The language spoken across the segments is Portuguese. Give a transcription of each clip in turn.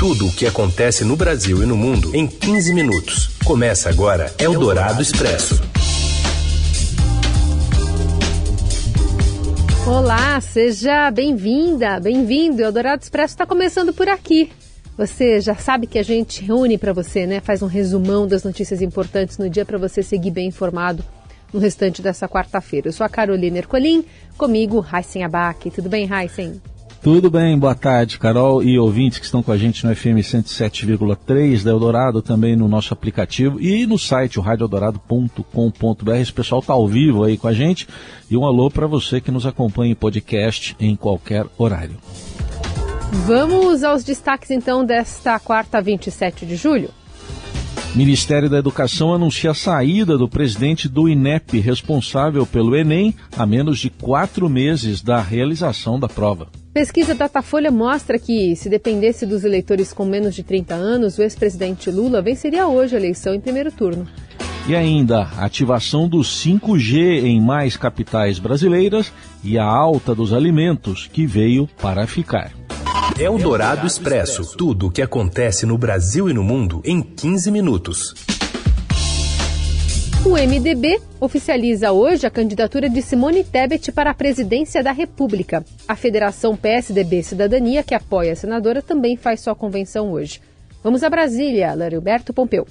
Tudo o que acontece no Brasil e no mundo em 15 minutos. Começa agora Eldorado Expresso. Olá, seja bem-vinda, bem-vindo. Eldorado Expresso está começando por aqui. Você já sabe que a gente reúne para você, né? Faz um resumão das notícias importantes no dia para você seguir bem informado no restante dessa quarta-feira. Eu sou a Carolina Ercolim, comigo, Heisen Abac. Tudo bem, Heisen? Tudo bem, boa tarde, Carol e ouvintes que estão com a gente no FM 107,3 da Eldorado, também no nosso aplicativo e no site, o radioeldorado.com.br. Esse pessoal está ao vivo aí com a gente. E um alô para você que nos acompanha em podcast em qualquer horário. Vamos aos destaques então desta quarta, 27 de julho. Ministério da Educação anuncia a saída do presidente do INEP, responsável pelo Enem, a menos de quatro meses da realização da prova. Pesquisa Datafolha mostra que, se dependesse dos eleitores com menos de 30 anos, o ex-presidente Lula venceria hoje a eleição em primeiro turno. E ainda, ativação do 5G em mais capitais brasileiras e a alta dos alimentos, que veio para ficar. É o Dourado Expresso tudo o que acontece no Brasil e no mundo em 15 minutos. O MDB oficializa hoje a candidatura de Simone Tebet para a presidência da República. A Federação PSDB Cidadania, que apoia a senadora, também faz sua convenção hoje. Vamos a Brasília, Larilberto Pompeu.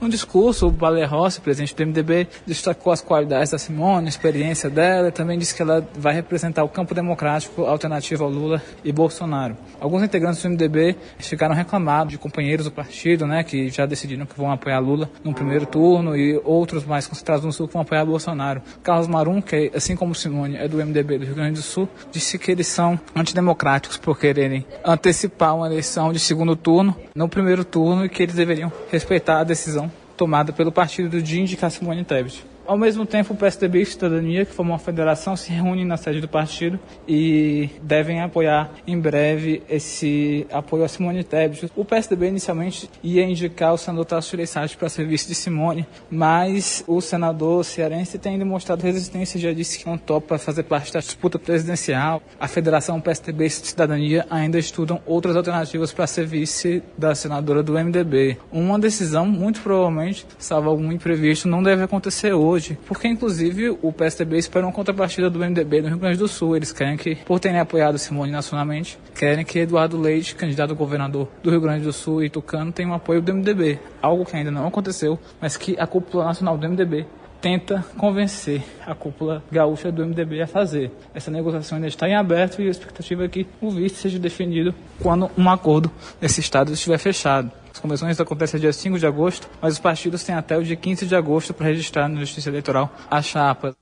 No discurso, o Valer Rossi, presidente do MDB, destacou as qualidades da Simone, a experiência dela e também disse que ela vai representar o campo democrático alternativo ao Lula e Bolsonaro. Alguns integrantes do MDB ficaram reclamando de companheiros do partido, né, que já decidiram que vão apoiar Lula no primeiro turno e outros mais concentrados no Sul que vão apoiar Bolsonaro. Carlos Marum, que assim como Simone é do MDB do Rio Grande do Sul, disse que eles são antidemocráticos por quererem antecipar uma eleição de segundo turno no primeiro turno e que eles deveriam respeitar a decisão tomada pelo partido de indicar Simone Tebet. Ao mesmo tempo, o PSDB e Cidadania, que formou uma federação, se reúnem na sede do partido e devem apoiar em breve esse apoio a Simone Tebet. O PSDB inicialmente ia indicar o senador Tasso Gereissati para serviço de Simone, mas o senador cearense tem demonstrado resistência já disse que não topa fazer parte da disputa presidencial. A federação PSDB e Cidadania ainda estudam outras alternativas para ser vice da senadora do MDB. Uma decisão, muito provavelmente, salvo algum imprevisto, não deve acontecer hoje hoje, porque inclusive o PSDB espera uma contrapartida do MDB no Rio Grande do Sul. Eles querem que, por terem apoiado Simone nacionalmente, querem que Eduardo Leite, candidato a governador do Rio Grande do Sul e Tucano, tenha um apoio do MDB. Algo que ainda não aconteceu, mas que a cúpula nacional do MDB tenta convencer a cúpula gaúcha do MDB a fazer. Essa negociação ainda está em aberto e a expectativa é que o vice seja definido quando um acordo nesse estado estiver fechado. As convenções acontecem dia 5 de agosto, mas os partidos têm até o dia 15 de agosto para registrar na Justiça Eleitoral a chapa.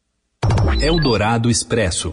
Eldorado Expresso.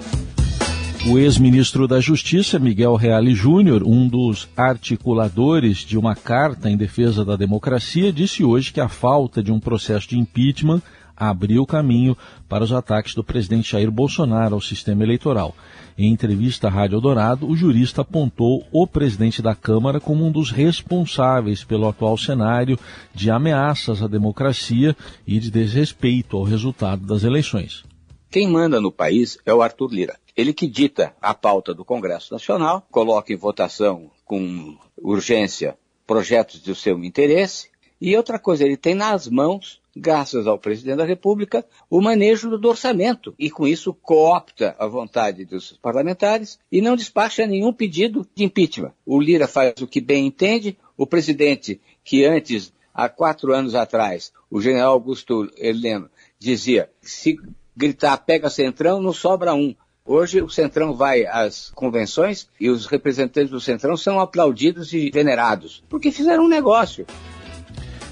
O ex-ministro da Justiça, Miguel Reale Júnior, um dos articuladores de uma carta em defesa da democracia, disse hoje que a falta de um processo de impeachment abriu caminho para os ataques do presidente Jair Bolsonaro ao sistema eleitoral. Em entrevista à Rádio Dourado, o jurista apontou o presidente da Câmara como um dos responsáveis pelo atual cenário de ameaças à democracia e de desrespeito ao resultado das eleições. Quem manda no país é o Arthur Lira. Ele que dita a pauta do Congresso Nacional, coloca em votação com urgência projetos do seu interesse, e outra coisa, ele tem nas mãos graças ao presidente da República, o manejo do orçamento e com isso coopta a vontade dos parlamentares e não despacha nenhum pedido de impeachment. O Lira faz o que bem entende, o presidente que antes, há quatro anos atrás, o general Augusto Heleno dizia, se gritar pega centrão, não sobra um. Hoje o Centrão vai às convenções e os representantes do Centrão são aplaudidos e venerados, porque fizeram um negócio.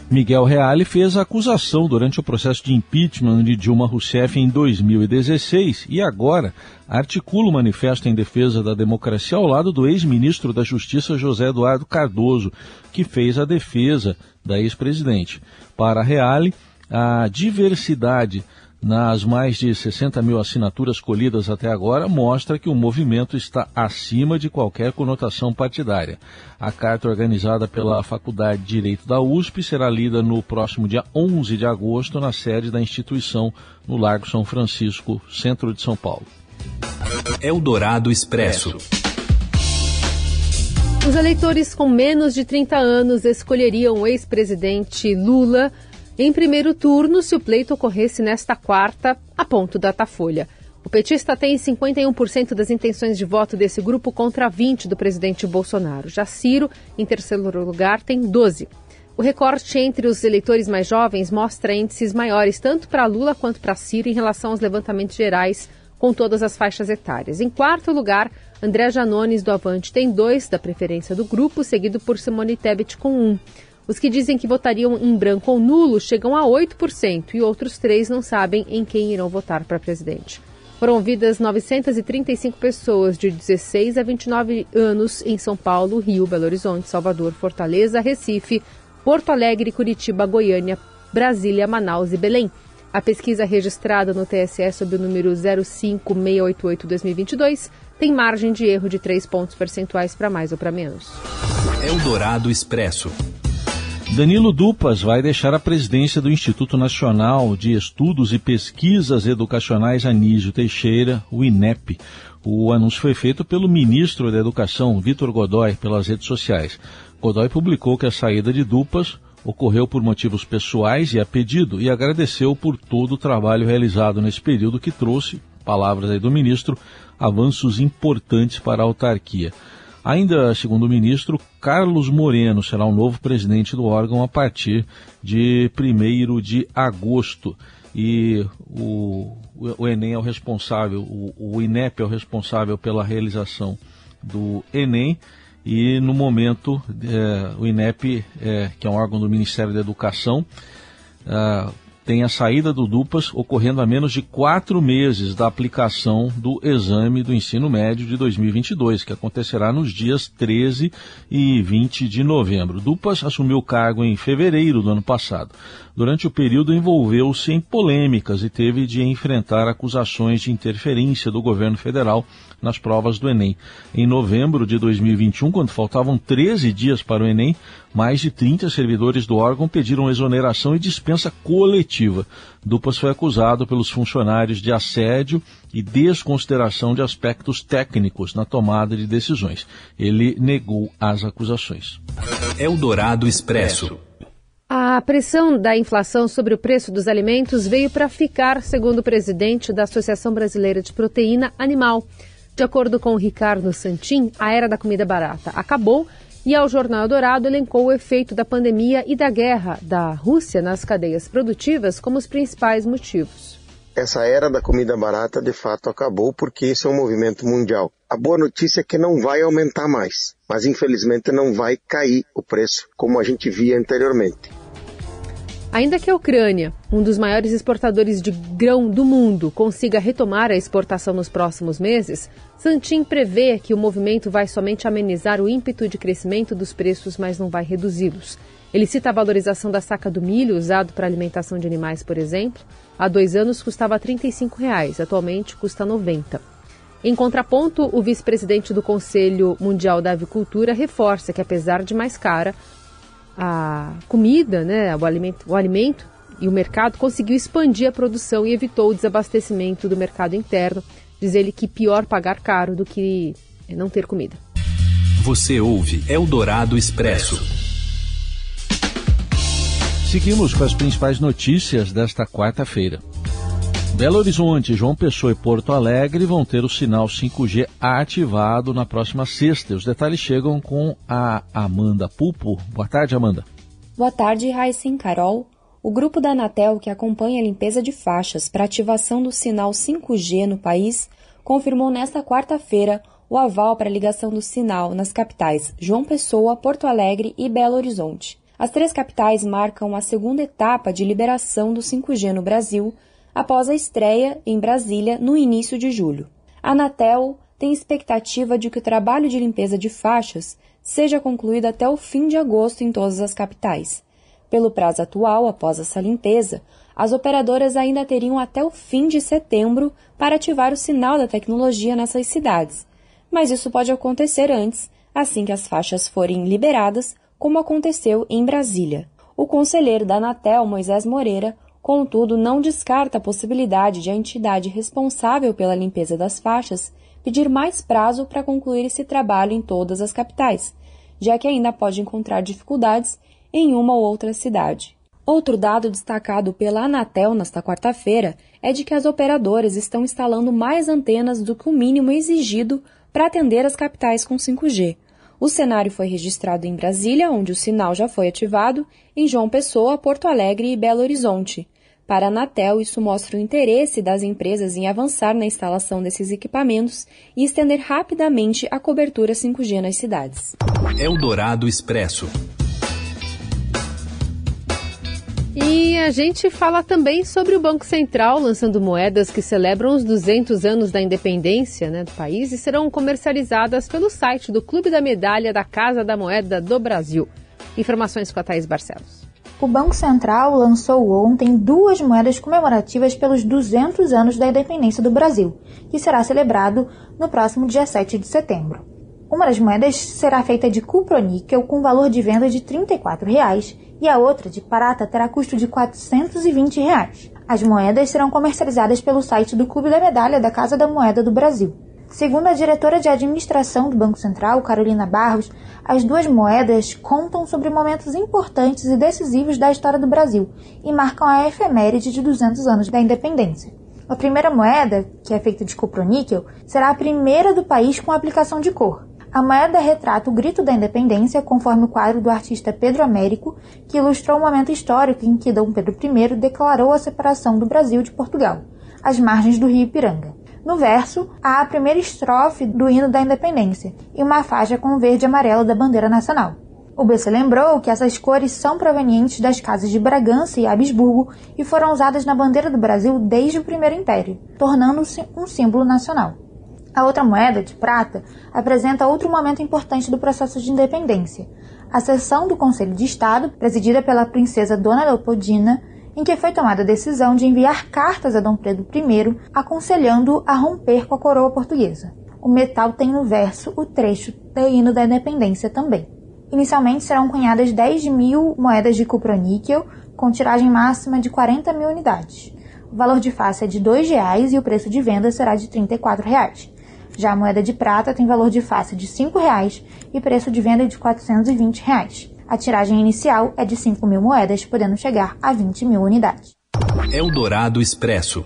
Miguel Reale fez a acusação durante o processo de impeachment de Dilma Rousseff em 2016 e agora articula o manifesto em defesa da democracia ao lado do ex-ministro da Justiça José Eduardo Cardoso, que fez a defesa da ex-presidente. Para Reale, a diversidade nas mais de 60 mil assinaturas colhidas até agora, mostra que o movimento está acima de qualquer conotação partidária. A carta organizada pela Faculdade de Direito da USP será lida no próximo dia 11 de agosto na sede da instituição no Largo São Francisco, centro de São Paulo. Eldorado Expresso. Os eleitores com menos de 30 anos escolheriam o ex-presidente Lula em primeiro turno se o pleito ocorresse nesta quarta, a ponto Datafolha. O petista tem 51% das intenções de voto desse grupo contra 20% do presidente Bolsonaro. Já Ciro, em terceiro lugar, tem 12%. O recorte entre os eleitores mais jovens mostra índices maiores tanto para Lula quanto para Ciro em relação aos levantamentos gerais com todas as faixas etárias. Em quarto lugar, André Janones do Avante tem dois da preferência do grupo, seguido por Simone Tebet com um. Os que dizem que votariam em branco ou nulo chegam a 8% e outros três não sabem em quem irão votar para presidente. Foram ouvidas 935 pessoas de 16 a 29 anos em São Paulo, Rio, Belo Horizonte, Salvador, Fortaleza, Recife, Porto Alegre, Curitiba, Goiânia, Brasília, Manaus e Belém. A pesquisa registrada no TSE sob o número 05688-2022 tem margem de erro de 3 pontos percentuais para mais ou para menos. Eldorado Expresso. Danilo Dupas vai deixar a presidência do Instituto Nacional de Estudos e Pesquisas Educacionais Anísio Teixeira, o INEP. O anúncio foi feito pelo ministro da Educação, Vitor Godoy, pelas redes sociais. Godoy publicou que a saída de Dupas ocorreu por motivos pessoais e a pedido e agradeceu por todo o trabalho realizado nesse período que trouxe, palavras aí do ministro, avanços importantes para a autarquia. Ainda segundo o ministro, Carlos Moreno será o novo presidente do órgão a partir de 1 de agosto. E o, o Enem é o responsável, o, o INEP é o responsável pela realização do Enem e no momento é, o INEP, é, que é um órgão do Ministério da Educação, é, tem a saída do DUPAS ocorrendo a menos de quatro meses da aplicação do exame do ensino médio de 2022, que acontecerá nos dias 13 e 20 de novembro. DUPAS assumiu o cargo em fevereiro do ano passado. Durante o período, envolveu-se em polêmicas e teve de enfrentar acusações de interferência do governo federal nas provas do Enem. Em novembro de 2021, quando faltavam 13 dias para o Enem, mais de 30 servidores do órgão pediram exoneração e dispensa coletiva. Dupas foi acusado pelos funcionários de assédio e desconsideração de aspectos técnicos na tomada de decisões. Ele negou as acusações. Eldorado Expresso. A pressão da inflação sobre o preço dos alimentos veio para ficar, segundo o presidente da Associação Brasileira de Proteína Animal. De acordo com Ricardo Santin, a era da comida barata acabou e ao Jornal Dourado elencou o efeito da pandemia e da guerra da Rússia nas cadeias produtivas como os principais motivos. Essa era da comida barata de fato acabou porque esse é um movimento mundial. A boa notícia é que não vai aumentar mais, mas infelizmente não vai cair o preço como a gente via anteriormente. Ainda que a Ucrânia, um dos maiores exportadores de grão do mundo, consiga retomar a exportação nos próximos meses, Santin prevê que o movimento vai somente amenizar o ímpeto de crescimento dos preços, mas não vai reduzi-los. Ele cita a valorização da saca do milho usado para alimentação de animais, por exemplo. Há dois anos custava 35 reais, atualmente custa R$ 90. Em contraponto, o vice-presidente do Conselho Mundial da Avicultura reforça que, apesar de mais cara, a comida, né, o alimento, o alimento e o mercado conseguiu expandir a produção e evitou o desabastecimento do mercado interno. Diz ele que pior pagar caro do que não ter comida. Você ouve Eldorado Expresso. Seguimos com as principais notícias desta quarta-feira. Belo Horizonte, João Pessoa e Porto Alegre vão ter o sinal 5G ativado na próxima sexta. Os detalhes chegam com a Amanda Pupo. Boa tarde, Amanda. Boa tarde, Raíssa Carol. O grupo da Anatel, que acompanha a limpeza de faixas para ativação do sinal 5G no país, confirmou nesta quarta-feira o aval para a ligação do sinal nas capitais João Pessoa, Porto Alegre e Belo Horizonte. As três capitais marcam a segunda etapa de liberação do 5G no Brasil, após a estreia em Brasília no início de julho. A Anatel tem expectativa de que o trabalho de limpeza de faixas seja concluído até o fim de agosto em todas as capitais. Pelo prazo atual, após essa limpeza, as operadoras ainda teriam até o fim de setembro para ativar o sinal da tecnologia nessas cidades. Mas isso pode acontecer antes, assim que as faixas forem liberadas, como aconteceu em Brasília. O conselheiro da Anatel, Moisés Moreira, Contudo, não descarta a possibilidade de a entidade responsável pela limpeza das faixas pedir mais prazo para concluir esse trabalho em todas as capitais, já que ainda pode encontrar dificuldades em uma ou outra cidade. Outro dado destacado pela Anatel nesta quarta-feira é de que as operadoras estão instalando mais antenas do que o mínimo exigido para atender as capitais com 5G. O cenário foi registrado em Brasília, onde o sinal já foi ativado, em João Pessoa, Porto Alegre e Belo Horizonte. Para a Anatel, isso mostra o interesse das empresas em avançar na instalação desses equipamentos e estender rapidamente a cobertura 5G nas cidades. Eldorado Expresso. E a gente fala também sobre o Banco Central lançando moedas que celebram os 200 anos da independência né, do país e serão comercializadas pelo site do Clube da Medalha da Casa da Moeda do Brasil. Informações com a Thaís Barcelos. O Banco Central lançou ontem duas moedas comemorativas pelos 200 anos da independência do Brasil, que será celebrado no próximo dia 7 de setembro. Uma das moedas será feita de cuproníquel com valor de venda de 34 reais, e a outra, de prata, terá custo de 420 reais. As moedas serão comercializadas pelo site do Clube da Medalha da Casa da Moeda do Brasil. Segundo a diretora de administração do Banco Central, Carolina Barros, as duas moedas contam sobre momentos importantes e decisivos da história do Brasil e marcam a efeméride de 200 anos da independência. A primeira moeda, que é feita de cuproníquel, será a primeira do país com aplicação de cor. A moeda retrata o grito da independência, conforme o quadro do artista Pedro Américo, que ilustrou o momento histórico em que Dom Pedro I declarou a separação do Brasil de Portugal, às margens do rio Ipiranga. No verso, há a primeira estrofe do hino da independência e uma faixa com verde e amarelo da bandeira nacional. O BC lembrou que essas cores são provenientes das casas de Bragança e Habsburgo e foram usadas na bandeira do Brasil desde o Primeiro Império, tornando-se um símbolo nacional. A outra moeda, de prata, apresenta outro momento importante do processo de independência. A sessão do Conselho de Estado, presidida pela princesa Dona Leopoldina, em que foi tomada a decisão de enviar cartas a Dom Pedro I, aconselhando a romper com a coroa portuguesa. O metal tem no verso o trecho do hino da independência também. Inicialmente serão cunhadas 10 mil moedas de cuproníquel, com tiragem máxima de 40 mil unidades. O valor de face é de R$ reais e o preço de venda será de 34 reais. Já a moeda de prata tem valor de face de 5 reais e preço de venda de R$ 420. A tiragem inicial é de 5 mil moedas, podendo chegar a 20 mil unidades. Eldorado Expresso.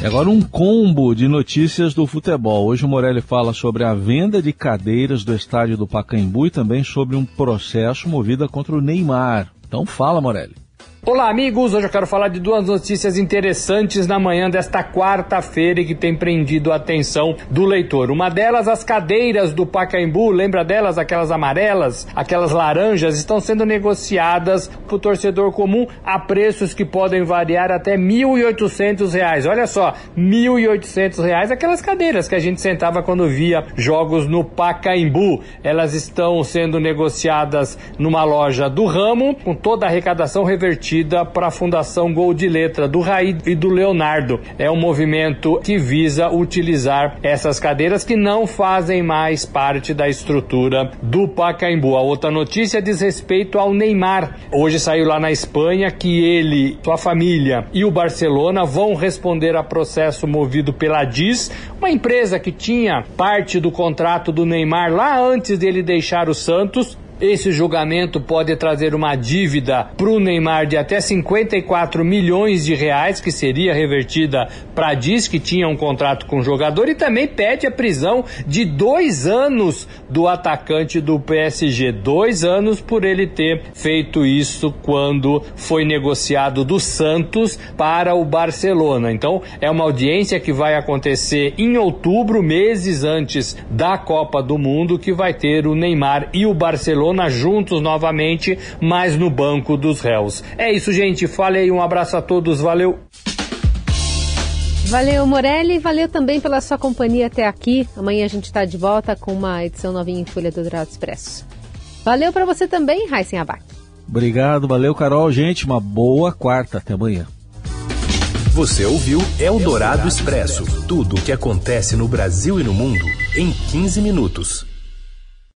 E agora um combo de notícias do futebol. Hoje o Morelli fala sobre a venda de cadeiras do estádio do Pacaembu e também sobre um processo movido contra o Neymar. Então fala, Morelli. Olá, amigos! Hoje eu quero falar de duas notícias interessantes na manhã desta quarta-feira que tem prendido a atenção do leitor. Uma delas, as cadeiras do Pacaembu, lembra delas, aquelas amarelas, aquelas laranjas, estão sendo negociadas para o torcedor comum a preços que podem variar até R$ 1.800. Olha só, R$ 1.800, aquelas cadeiras que a gente sentava quando via jogos no Pacaembu. Elas estão sendo negociadas numa loja do ramo, com toda a arrecadação revertida para a Fundação Gol de Letra do Raí e do Leonardo. É um movimento que visa utilizar essas cadeiras que não fazem mais parte da estrutura do Pacaembu. A outra notícia diz respeito ao Neymar. Hoje saiu lá na Espanha que ele, sua família e o Barcelona vão responder a processo movido pela DIS, uma empresa que tinha parte do contrato do Neymar lá antes dele deixar o Santos esse julgamento pode trazer uma dívida para o Neymar de até 54 milhões de reais, que seria revertida para a DIS, que tinha um contrato com o jogador, e também pede a prisão de dois anos do atacante do PSG. Dois anos por ele ter feito isso quando foi negociado do Santos para o Barcelona. Então, é uma audiência que vai acontecer em outubro, meses antes da Copa do Mundo, que vai ter o Neymar e o Barcelona Barcelona juntos novamente, mas no banco dos réus. É isso, gente. Falei, um abraço a todos, valeu. Valeu, Morelli. Valeu também pela sua companhia até aqui. Amanhã a gente está de volta com uma edição novinha em Folha do Dourado Expresso. Valeu para você também, Raíssen Abac. Obrigado, valeu, Carol. Gente, uma boa quarta. Até amanhã. Você ouviu Eldorado Expresso tudo o que acontece no Brasil e no mundo em 15 minutos.